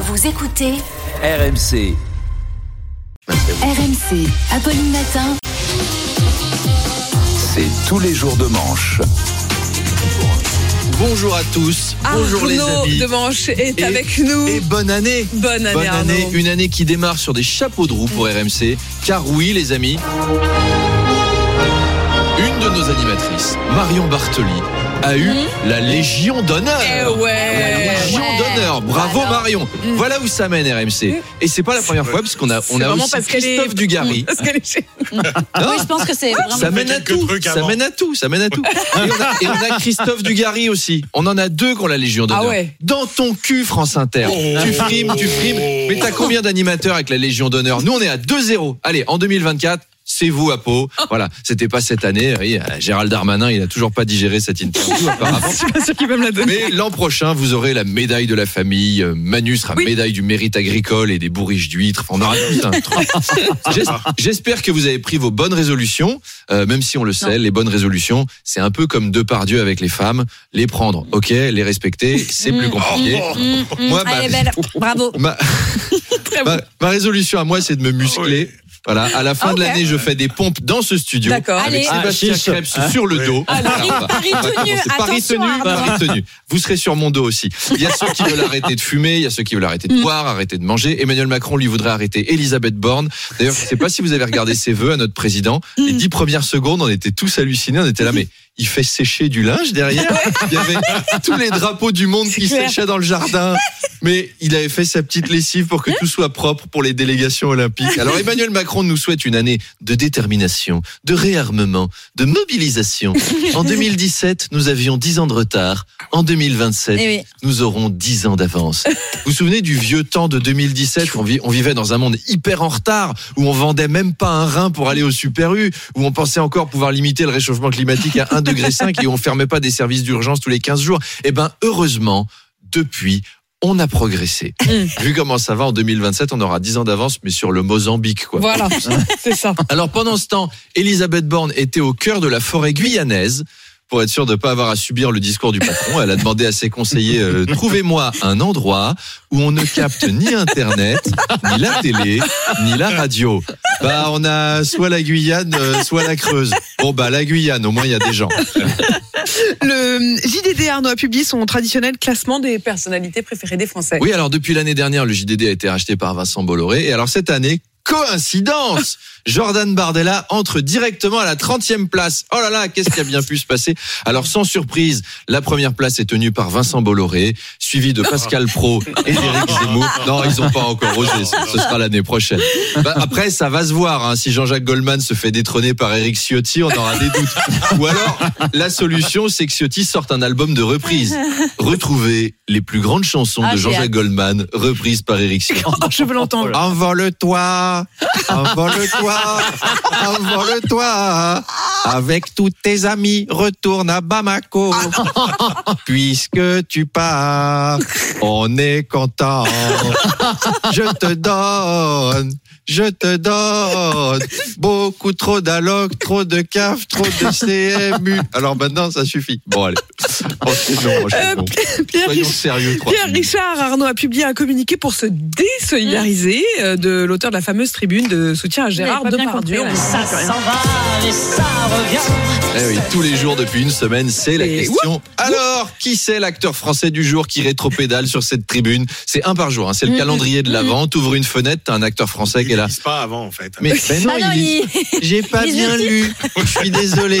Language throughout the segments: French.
Vous écoutez RMC. RMC, Apolline Matin. C'est tous les jours de manche. Bonjour à tous, bonjour les Arnaud amis. de Manche est Et- avec nous. Et bonne année Bonne année, Bonne année, Arnaud. une année qui démarre sur des chapeaux de roue pour RMC. Car oui les amis, une de nos animatrices, Marion Bartoli, a eu la Légion d'honneur. Eh La ouais. Légion d'honneur, bravo Marion. Voilà où ça mène RMC. Et c'est pas la première fois parce qu'on a, on a aussi parce est- Christophe Dugarry. Parce est chez- Non, Oui, je pense que c'est vraiment. ça mène à tout, ça mène à tout, ça mène à tout. Et on a, et on a Christophe Dugarry aussi. On en a deux qui ont la Légion d'honneur. Ah ouais. Dans ton cul, France Inter. Tu frimes, tu frimes. Mais t'as combien d'animateurs avec la Légion d'honneur? Nous, on est à 2-0. Allez, en 2024. C'est vous à Pau. Voilà, c'était pas cette année. Oui, euh, Gérald Darmanin, il a toujours pas digéré cette interview apparemment. Je suis pas sûr qu'il va me la donner. Mais l'an prochain, vous aurez la médaille de la famille. Euh, Manu sera Oui. médaille du mérite agricole et des bourriches d'huîtres. Enfin, on aura tout un truc. J'es- J'espère que vous avez pris vos bonnes résolutions, euh, même si on le sait, les bonnes résolutions, c'est un peu comme deux par Dieu avec les femmes. Les prendre, ok, les respecter, c'est plus compliqué. Moi, ma- Allez, belle. Bravo. Ma, ma- ma résolution à moi, c'est de me muscler. Voilà, à la fin Ah, de l'année, je fais des pompes dans ce studio. D'accord. Avec Allez. Sébastien Ah. Krebs sur le dos. Paris, va- Paris on va tenu. commencer. Paris Attention, tenu, Arnaud. Paris tenu. Vous serez sur mon dos aussi. Il y a ceux qui veulent arrêter de fumer, il y a ceux qui veulent arrêter de boire, arrêter de manger. Emmanuel Macron, lui, voudrait arrêter Elisabeth Borne. D'ailleurs, je ne sais pas si vous avez regardé ses vœux à notre président. Les dix premières secondes, on était tous hallucinés. On était là, mais il fait sécher du linge derrière. Il y avait tous les drapeaux du monde qui clair. séchaient dans le jardin. Mais il avait fait sa petite lessive pour que tout soit propre pour les délégations olympiques. Alors Emmanuel Macron nous souhaite une année de détermination, de réarmement, de mobilisation. En 2017, nous avions 10 ans de retard. En 2027, Eh oui. nous aurons 10 ans d'avance. Vous vous souvenez du vieux temps de 2017 où on, vi- on vivait dans un monde hyper en retard, où on vendait même pas un rein pour aller au Super U, où on pensait encore pouvoir limiter le réchauffement climatique à 1,5 degré et où on fermait pas des services d'urgence tous les 15 jours. Eh ben, heureusement, depuis, on a progressé. Vu comment ça va, en 2027, on aura 10 ans d'avance, mais sur le Mozambique, quoi. Voilà, c'est ça. Alors pendant ce temps, Elisabeth Borne était au cœur de la forêt guyanaise. Pour être sûr de ne pas avoir à subir le discours du patron, elle a demandé à ses conseillers euh, trouvez-moi un endroit où on ne capte ni Internet, ni la télé, ni la radio. Bah on a soit la Guyane, euh, soit la Creuse. Bon bah la Guyane, au moins il y a des gens. Le JDD Arnaud a publié son traditionnel classement des personnalités préférées des Français. Oui, alors depuis l'année dernière, le JDD a été racheté par Vincent Bolloré. Et alors cette année, coïncidence Jordan Bardella entre directement à la 30e place. Oh là là, qu'est-ce qui a bien pu se passer? Alors sans surprise, la première place est tenue par Vincent Bolloré, suivi de Pascal Pro et d'Éric Zemmour. Non, ils n'ont pas encore osé, ce ce sera l'année prochaine. Bah, après, ça va se voir. hein. Si Jean-Jacques Goldman se fait détrôner par Eric Ciotti, on aura des doutes. Ou alors, la solution, c'est que Ciotti sorte un album de reprise. Retrouver les plus grandes chansons Ah, de Jean-Jacques. Goldman, reprises par Eric Ciotti. Oh, je veux l'entendre. Envole-toi, envole-toi, envole-toi. Avec tous tes amis, retourne à Bamako. Puisque tu pars, on est content. Je te donne, je te donne beaucoup trop d'allocs, trop de CAF, trop de CMU. Alors maintenant, ça suffit. Bon, allez. Pierre, Soyons Rich- sérieux, Pierre. Richard Arnaud a publié un communiqué pour se désolidariser euh, de l'auteur de la fameuse tribune de soutien à Gérard Depardieu. compris, là. On comprend plus rien. Eh oui, tous les jours depuis une semaine, c'est la Et question. Alors, qui c'est l'acteur français du jour qui rétropédale sur cette tribune C'est un par jour, hein, c'est le calendrier de l'avant. T'ouvres une fenêtre, t'as un acteur français qui est là. Lisent pas avant, en fait. Mais, mais non, Ah non, il il- j'ai pas il bien lu. Je suis désolé.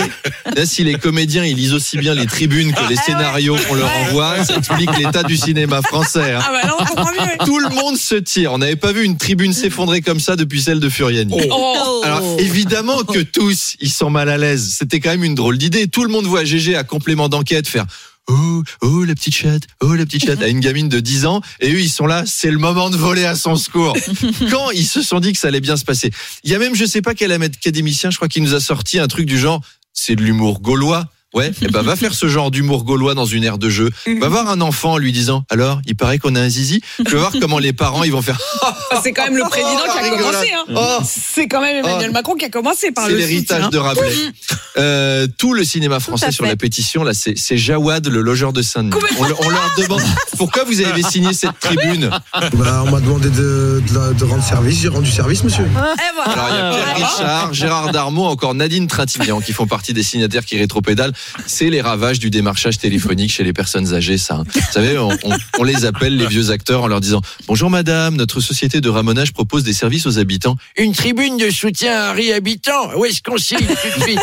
Là, si les comédiens ils lisent aussi bien les tribunes que les scénarios qu'on leur envoie, ça explique l'état du cinéma français. hein. Ah bah là, on comprend mieux. Tout le monde se tire. On n'avait pas vu une tribune s'effondrer comme ça depuis celle de Furiani. Oh. Alors évidemment que tous ils sont mal à l'aise. C'était quand même une drôle d'idée. Tout le monde voit GG à complément d'enquête faire. oh, oh, la petite chatte, oh, la petite chatte, à une gamine de 10 ans. Et eux, ils sont là, c'est le moment de voler à son secours. Quand ils se sont dit que ça allait bien se passer. Il y a même, je sais pas quel académicien, je crois qu'il nous a sorti un truc du genre, c'est de l'humour gaulois. Ouais, et ben va faire ce genre d'humour gaulois dans une aire de jeu. Va voir un enfant en lui disant alors, il paraît qu'on a un zizi. Tu vas voir comment les parents ils vont faire. C'est quand même le président Oh, qui a rigolade. commencé. Hein. Oh. C'est quand même Emmanuel Oh. Macron qui a commencé par C'est le l'héritage soutien. de Rabelais. Euh, tout le cinéma français sur la pétition, là, c'est c'est Jawad, le logeur de Saint-Denis. On, on leur demande pourquoi vous avez signé cette tribune. Bah, on m'a demandé de, de la- de rendre service, j'ai rendu service, monsieur. Eh, voilà. Alors, il y a Pierre Richard, Gérard Darmon, encore Nadine Trintignant qui font partie des signataires qui rétropédalent. C'est les ravages du démarchage téléphonique chez les personnes âgées, ça. hein. Vous savez, on, on- on les appelle les vieux acteurs en leur disant Bonjour madame, notre société de ramonage propose des services aux habitants. Une tribune de soutien à Harry Habitant. Où est-ce qu'on signe tout de suite?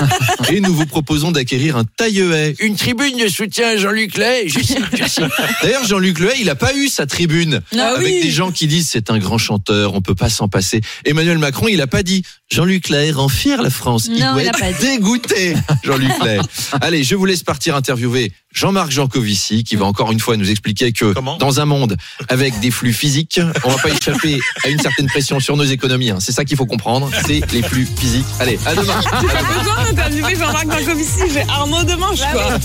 Et nous vous proposons d'acquérir un taille-haie. Une tribune de soutien à Jean-Luc Lay. Je je. D'ailleurs, Jean-Luc Lay, il a pas eu sa tribune. Ah avec oui. des gens qui disent c'est un grand chanteur, on peut pas s'en passer. Emmanuel Macron, il a pas dit Jean-Luc Lay rend fier la France. Il doit il être dégoûté, Jean-Luc Lay. Allez, je vous laisse partir interviewer Jean-Marc Jancovici, qui va encore une fois nous expliquer que Comment dans un monde avec des flux physiques, on va pas échapper à une certaine pression sur nos économies. hein. C'est ça qu'il faut comprendre, c'est les flux physiques. Allez, à demain. J'ai pas besoin d'interviewer Jean-Marc Jancovici, j'ai Arnaud Demanche, quoi.